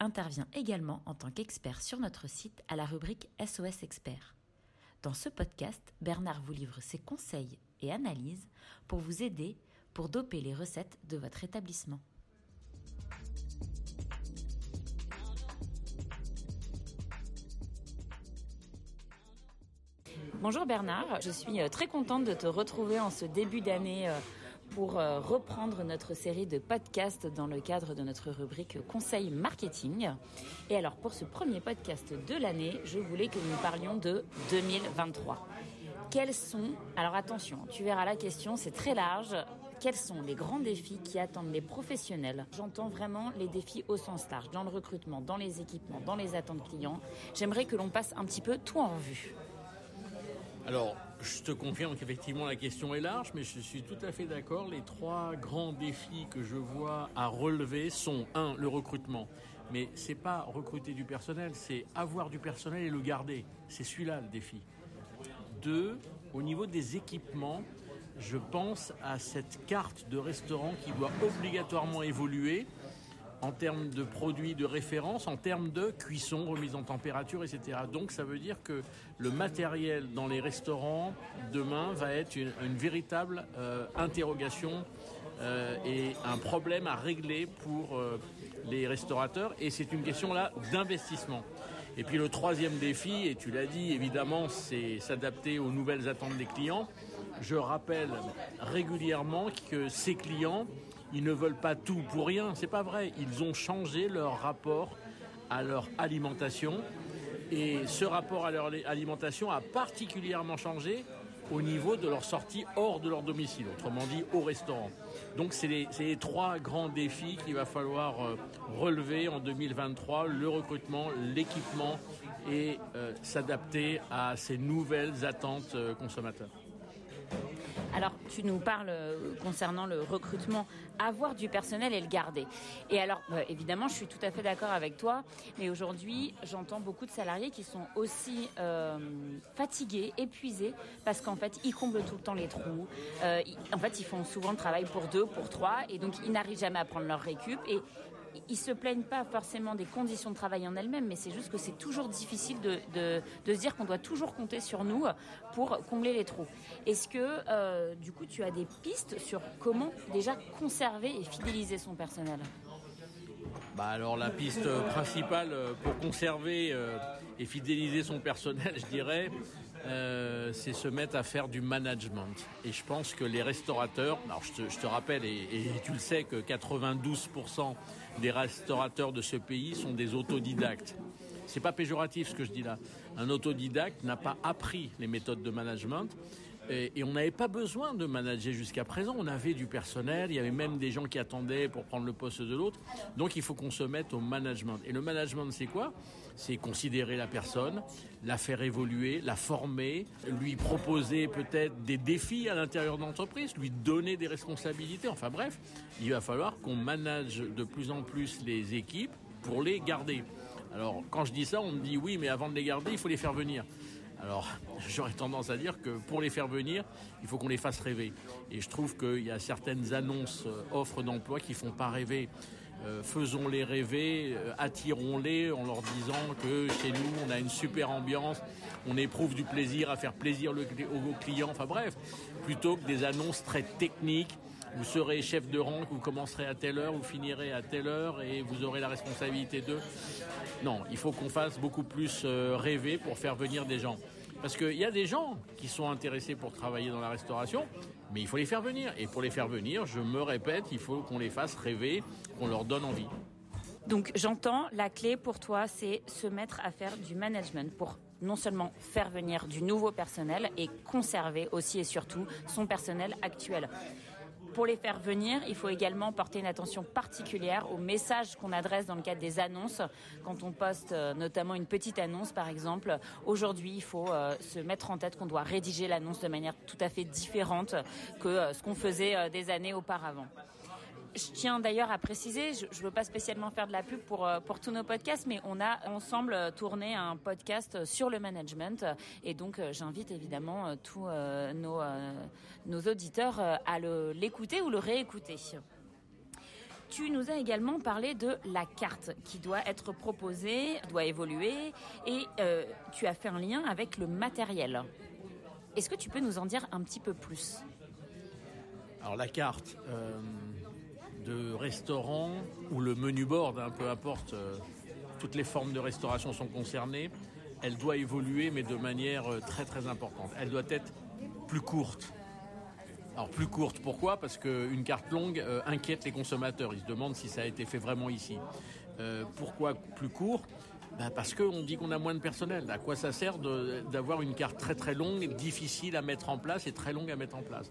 intervient également en tant qu'expert sur notre site à la rubrique SOS Expert. Dans ce podcast, Bernard vous livre ses conseils et analyses pour vous aider pour doper les recettes de votre établissement. Bonjour Bernard, je suis euh, très contente de te retrouver en ce début d'année euh, pour euh, reprendre notre série de podcasts dans le cadre de notre rubrique Conseil Marketing. Et alors pour ce premier podcast de l'année, je voulais que nous parlions de 2023. Quels sont, alors attention, tu verras la question, c'est très large, quels sont les grands défis qui attendent les professionnels? J'entends vraiment les défis au sens large, dans le recrutement, dans les équipements, dans les attentes clients. J'aimerais que l'on passe un petit peu tout en revue. Alors, je te confirme qu'effectivement la question est large, mais je suis tout à fait d'accord. Les trois grands défis que je vois à relever sont un, le recrutement. Mais c'est pas recruter du personnel, c'est avoir du personnel et le garder. C'est celui-là le défi. Deux, au niveau des équipements, je pense à cette carte de restaurant qui doit obligatoirement évoluer en termes de produits de référence, en termes de cuisson, remise en température, etc. Donc ça veut dire que le matériel dans les restaurants demain va être une, véritable euh, interrogation euh, et un problème à régler pour euh, les restaurateurs. Et c'est une question là d'investissement. Et puis le troisième défi, et tu l'as dit évidemment, c'est s'adapter aux nouvelles attentes des clients. Je rappelle régulièrement que ces clients ils ne veulent pas tout pour rien. C'est pas vrai. Ils ont changé leur rapport à leur alimentation. Et ce rapport à leur alimentation a particulièrement changé au niveau de leur sortie hors de leur domicile, autrement dit au restaurant. Donc c'est les, trois grands défis qu'il va falloir euh, relever en 2023, le recrutement, l'équipement et euh, s'adapter à ces nouvelles attentes euh, consommateurs. Alors, tu nous parles euh, concernant le recrutement, avoir du personnel et le garder. Et alors, euh, évidemment, je suis tout à fait d'accord avec toi, mais aujourd'hui, j'entends beaucoup de salariés qui sont aussi euh, fatigués, épuisés, parce qu'en fait, ils comblent tout le temps les trous. en fait, ils font souvent le travail pour deux, pour trois, et donc ils n'arrivent jamais à prendre leur récup. Et ils se plaignent pas forcément des conditions de travail en elles-mêmes, mais c'est juste que c'est toujours difficile de, se dire qu'on doit toujours compter sur nous pour combler les trous. Est-ce que, euh, du coup, tu as des pistes sur comment déjà conserver et fidéliser son personnel? Bah alors la piste principale euh, pour conserver euh, et fidéliser son personnel, je dirais, euh, c'est se mettre à faire du management. Et je pense que les restaurateurs, alors je te, rappelle, et, et, tu le sais, que 92% des restaurateurs de ce pays sont des autodidactes. C'est pas péjoratif ce que je dis là. Un autodidacte n'a pas appris les méthodes de management. Et, on n'avait pas besoin de manager jusqu'à présent. On avait du personnel, il y avait même des gens qui attendaient pour prendre le poste de l'autre. Donc il faut qu'on se mette au management. Et le management, c'est quoi? C'est considérer la personne, la faire évoluer, la former, lui proposer peut-être des défis à l'intérieur de l'entreprise, lui donner des responsabilités. Enfin bref, il va falloir qu'on manage de plus en plus les équipes pour les garder. Alors quand je dis ça, on me dit oui, mais avant de les garder, il faut les faire venir. Alors, j'aurais tendance à dire que pour les faire venir, il faut qu'on les fasse rêver. Et je trouve qu'il y a certaines annonces, euh, offres d'emploi qui font pas rêver. Euh, faisons-les rêver, euh, attirons-les en leur disant que chez nous, on a une super ambiance, on éprouve du plaisir à faire plaisir aux clients. Enfin bref, plutôt que des annonces très techniques vous serez chef de rang, vous commencerez à telle heure, vous finirez à telle heure et vous aurez la responsabilité d'eux. Non, il faut qu'on fasse beaucoup plus euh, rêver pour faire venir des gens. Parce qu'il y a des gens qui sont intéressés pour travailler dans la restauration, mais il faut les faire venir. Et pour les faire venir, je me répète, il faut qu'on les fasse rêver, qu'on leur donne envie. Donc j'entends, la clé pour toi, c'est se mettre à faire du management pour non seulement faire venir du nouveau personnel et conserver aussi et surtout son personnel actuel pour les faire venir, il faut également porter une attention particulière aux messages qu'on adresse dans le cadre des annonces. Quand on poste euh, notamment une petite annonce, par exemple, aujourd'hui, il faut euh, se mettre en tête qu'on doit rédiger l'annonce de manière tout à fait différente que euh, ce qu'on faisait des années auparavant. Je tiens d'ailleurs à préciser, je ne veux pas spécialement faire de la pub pour, euh, tous nos podcasts, mais on a ensemble tourné un podcast sur le management. Et donc, euh, j'invite évidemment euh, tous nos auditeurs à l'écouter ou le réécouter. Tu nous as également parlé de la carte qui doit être proposée, doit évoluer, et tu as fait un lien avec le matériel. Est-ce que tu peux nous en dire un petit peu plus? Alors la carte, de restaurant ou le menu board, hein, peu importe, euh, toutes les formes de restauration sont concernées. Elle doit évoluer, mais de manière euh, très très importante. Elle doit être plus courte. Alors plus courte, pourquoi? Parce qu'une carte longue euh, inquiète les consommateurs. Ils se demandent si ça a été fait vraiment ici. pourquoi plus court? Ben Parce qu'on dit qu'on a moins de personnel. À quoi ça sert d'avoir une carte très très longue, difficile à mettre en place et très longue à mettre en place?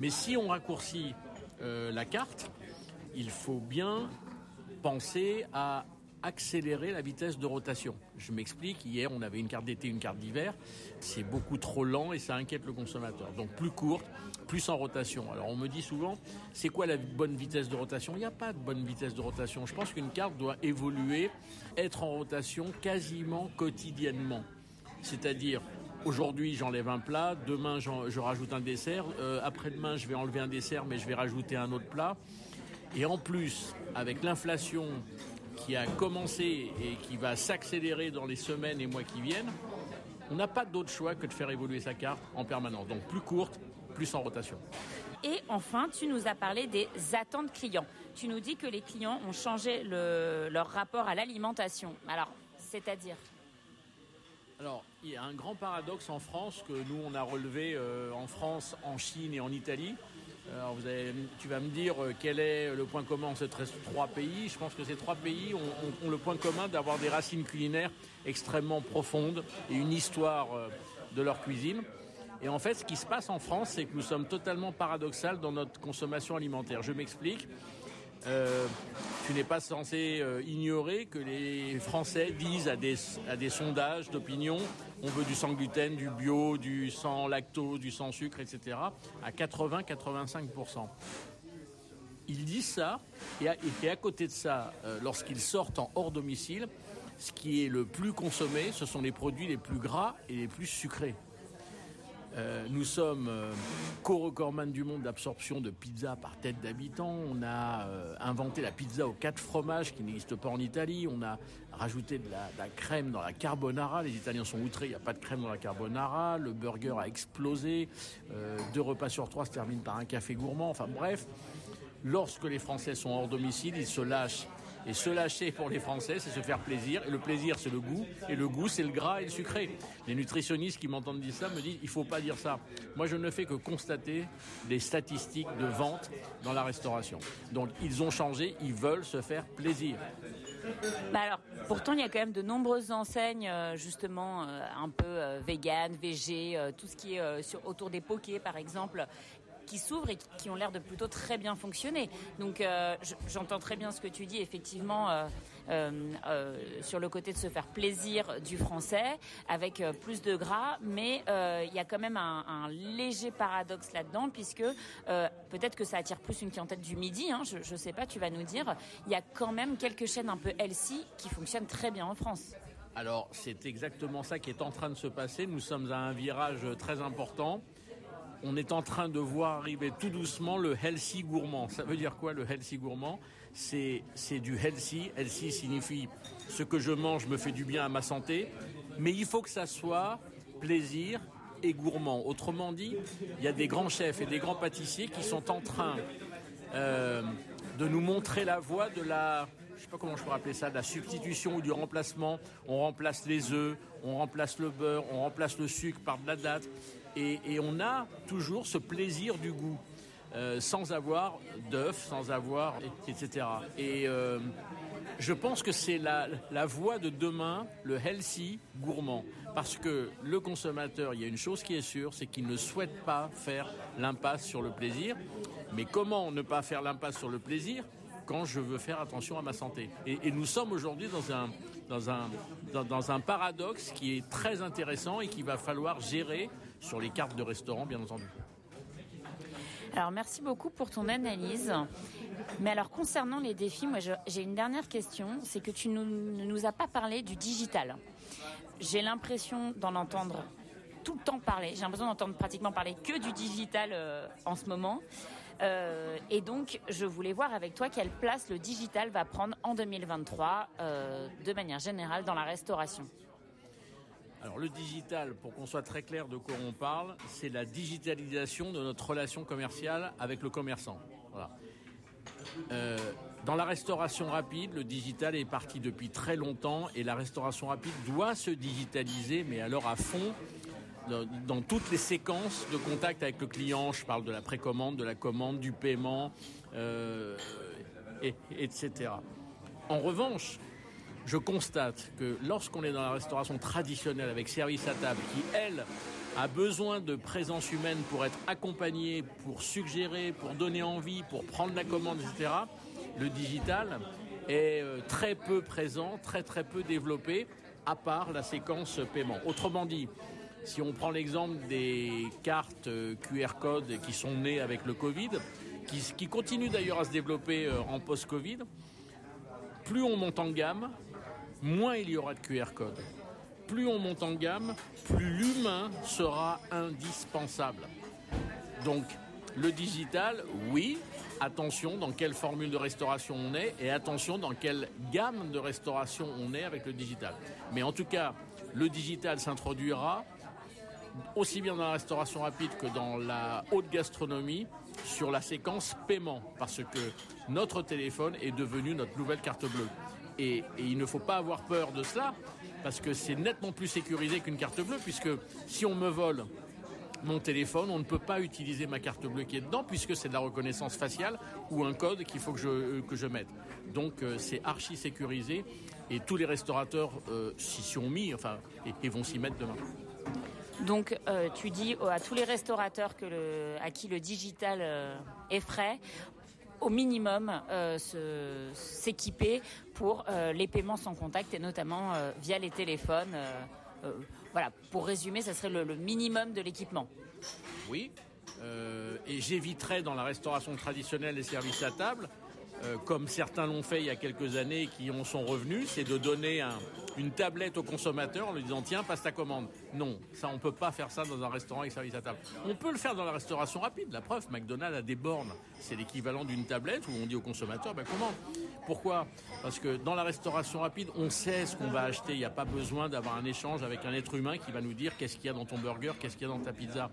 Mais si on raccourcit la carte, il faut bien penser à accélérer la vitesse de rotation. Je m'explique, hier on avait une carte d'été, une carte d'hiver, c'est beaucoup trop lent et ça inquiète le consommateur. Donc plus courte, plus en rotation. Alors on me dit souvent, c'est quoi la bonne vitesse de rotation? Il n'y a pas de bonne vitesse de rotation. Je pense qu'une carte doit évoluer, être en rotation quasiment quotidiennement. C'est-à-dire, aujourd'hui j'enlève un plat, demain je rajoute un dessert, euh, après-demain je vais enlever un dessert mais je vais rajouter un autre plat. Et en plus, avec l'inflation qui a commencé et qui va s'accélérer dans les semaines et mois qui viennent, on n'a pas d'autre choix que de faire évoluer sa carte en permanence. Donc plus courte, plus en rotation. Et enfin, tu nous as parlé des attentes clients. Tu nous dis que les clients ont changé leur rapport à l'alimentation. Alors, c'est-à-dire? Alors, il y a un grand paradoxe en France que nous, on a relevé euh, en France, en Chine et en Italie. Alors vous tu vas me dire euh, quel est le point commun entre ces trois pays. Je pense que ces trois pays ont, le point commun d'avoir des racines culinaires extrêmement profondes et une histoire euh, de leur cuisine. Et en fait, ce qui se passe en France, c'est que nous sommes totalement paradoxal dans notre consommation alimentaire. Je m'explique. Euh, tu n'es pas censé euh, ignorer que les Français disent à des, à des sondages d'opinion on veut du sans gluten, du bio, du sans lactose, du sans sucre, etc. à 80-85%. Ils disent ça, et à, à côté de ça, euh, lorsqu'ils sortent en hors domicile, ce qui est le plus consommé, ce sont les produits les plus gras et les plus sucrés. Euh, nous sommes euh, co-recordman du monde d'absorption de pizza par tête d'habitant. On a euh, inventé la pizza aux quatre fromages qui n'existe pas en Italie. On a rajouté de la, crème dans la carbonara. Les Italiens sont outrés, il n'y a pas de crème dans la carbonara. Le burger a explosé. deux repas sur trois se terminent par un café gourmand. Enfin bref, lorsque les Français sont hors domicile, ils se lâchent et se lâcher pour les Français, c'est se faire plaisir. Et le plaisir, c'est le goût. Et le goût, c'est le gras et le sucré. Les nutritionnistes qui m'entendent dire ça me disent il faut pas dire ça. Moi, je ne fais que constater les statistiques de vente dans la restauration. Donc, ils ont changé, ils veulent se faire plaisir. Bah alors, pourtant, il y a quand même de nombreuses enseignes, euh, justement, euh, un peu euh, vegan, végé, tout ce qui est autour des pokés, par exemple, qui s'ouvrent et qui ont l'air de plutôt très bien fonctionner. Donc euh, j'entends très bien ce que tu dis, effectivement, euh, euh, sur le côté de se faire plaisir du français avec plus de gras, mais il y a quand même un, léger paradoxe là-dedans, puisque peut-être que ça attire plus une clientèle du midi, hein, je ne sais pas, tu vas nous dire, il y a quand même quelques chaînes un peu healthy qui fonctionnent très bien en France. Alors c'est exactement ça qui est en train de se passer. Nous sommes à un virage très important on est en train de voir arriver tout doucement le healthy gourmand. Ça veut dire quoi le healthy gourmand? C'est, du healthy. Healthy signifie ce que je mange me fait du bien à ma santé, mais il faut que ça soit plaisir et gourmand. Autrement dit, il y a des grands chefs et des grands pâtissiers qui sont en train euh, de nous montrer la voie de la, sais pas comment je pourrais appeler ça, de la substitution ou du remplacement. On remplace les œufs, on remplace le beurre, on remplace le sucre par de la date. Et, on a toujours ce plaisir du goût. Euh, sans avoir d'œufs, sans avoir, etc. Et euh, je pense que c'est la, la voie de demain, le healthy gourmand. Parce que le consommateur, il y a une chose qui est sûre, c'est qu'il ne souhaite pas faire l'impasse sur le plaisir. Mais comment ne pas faire l'impasse sur le plaisir? Quand je veux faire attention à ma santé et, nous sommes aujourd'hui dans un, dans, un, dans, un paradoxe qui est très intéressant et qu'il va falloir gérer sur les cartes de restaurant, bien entendu. Alors merci beaucoup pour ton analyse. Mais alors concernant les défis, moi j'ai une dernière question, c'est que tu ne nous, as pas parlé du digital. J'ai l'impression d'en entendre tout le temps parler. J'ai l'impression d'entendre pratiquement parler que du digital euh, en ce moment. Euh, et donc, je voulais voir avec toi quelle place le digital va prendre en 2023, euh, de manière générale, dans la restauration. Alors le digital, pour qu'on soit très clair de quoi on parle, c'est la digitalisation de notre relation commerciale avec le commerçant. Euh, dans la restauration rapide, le digital est parti depuis très longtemps et la restauration rapide doit se digitaliser, mais alors à fond, dans, toutes les séquences de contact avec le client. Je parle de la précommande, de la commande, du paiement, euh, et, etc. En revanche, je constate que lorsqu'on est dans la restauration traditionnelle avec service à table, qui elle a besoin de présence humaine pour être accompagné, pour suggérer, pour donner envie, pour prendre la commande, etc., le digital est euh, très peu présent, très très peu développé, à part la séquence paiement. Autrement dit, si on prend l'exemple des cartes euh, QR code qui sont nées avec le Covid, qui, continuent d'ailleurs à se développer euh, en post-Covid, plus on monte en gamme, moins il y aura de QR code. Plus on monte en gamme, plus l'humain sera indispensable. Donc, le digital, oui, attention dans quelle formule de restauration on est et attention dans quelle gamme de restauration on est avec le digital. Mais en tout cas, le digital s'introduira aussi bien dans la restauration rapide que dans la haute gastronomie sur la séquence paiement parce que notre téléphone est devenu notre nouvelle carte bleue. Et, il ne faut pas avoir peur de cela parce que c'est nettement plus sécurisé qu'une carte bleue puisque si on me vole mon téléphone, on ne peut pas utiliser ma carte bleue qui est dedans puisque c'est de la reconnaissance faciale ou un code qu'il faut que je, euh, que je mette. Donc euh, c'est archi sécurisé et tous les restaurateurs euh, s'y sont mis, enfin, et vont s'y mettre demain. Donc euh, tu dis à tous les restaurateurs à qui le digital euh, est frais, au minimum euh, s'équiper pour les paiements sans contact et notamment via les téléphones. voilà, pour résumer, ça serait le, le minimum de l'équipement. Oui, et j'éviterais dans la restauration traditionnelle les services à table euh, comme certains l'ont fait il y a quelques années qui en sont revenus, c'est de donner une tablette au consommateur en lui disant tiens passe ta commande. Non, ça on peut pas faire ça dans un restaurant avec service à table. On peut le faire dans la restauration rapide. La preuve, McDonald's a des bornes. C'est l'équivalent d'une tablette où on dit au consommateur ben comment Pourquoi? Parce que dans la restauration rapide, on sait ce qu'on va acheter. Il n'y a pas besoin d'avoir un échange avec un être humain qui va nous dire qu'est-ce qu'il y a dans ton burger, qu'est-ce qu'il y a dans ta pizza.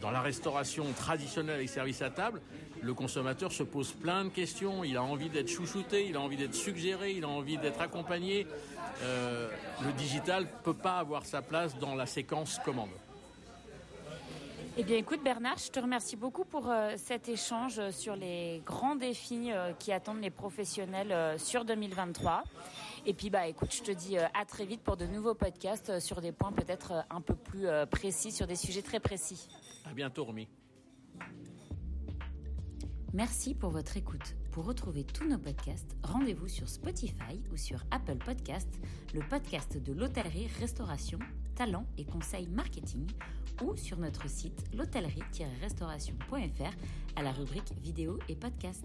Dans la restauration traditionnelle avec service à table, le consommateur se pose plein de questions. Il a envie d'être chouchouté, il a envie d'être suggéré, il a envie d'être accompagné. Euh, le digital ne peut pas avoir sa place dans la séquence commande. Eh bien, écoute Bernard, je te remercie beaucoup pour euh, cet échange sur les grands défis euh, qui attendent les professionnels sur 2023. Et puis, bah, écoute, je te dis à très vite pour de nouveaux podcasts sur des points peut-être un peu plus précis, sur des sujets très précis. À bientôt, Romy. Merci pour votre écoute. Pour retrouver tous nos podcasts, rendez-vous sur Spotify ou sur Apple Podcasts, le podcast de l'hôtellerie-restauration, talent et conseils marketing, ou sur notre site l'hôtellerie-restauration.fr à la rubrique vidéo et podcast.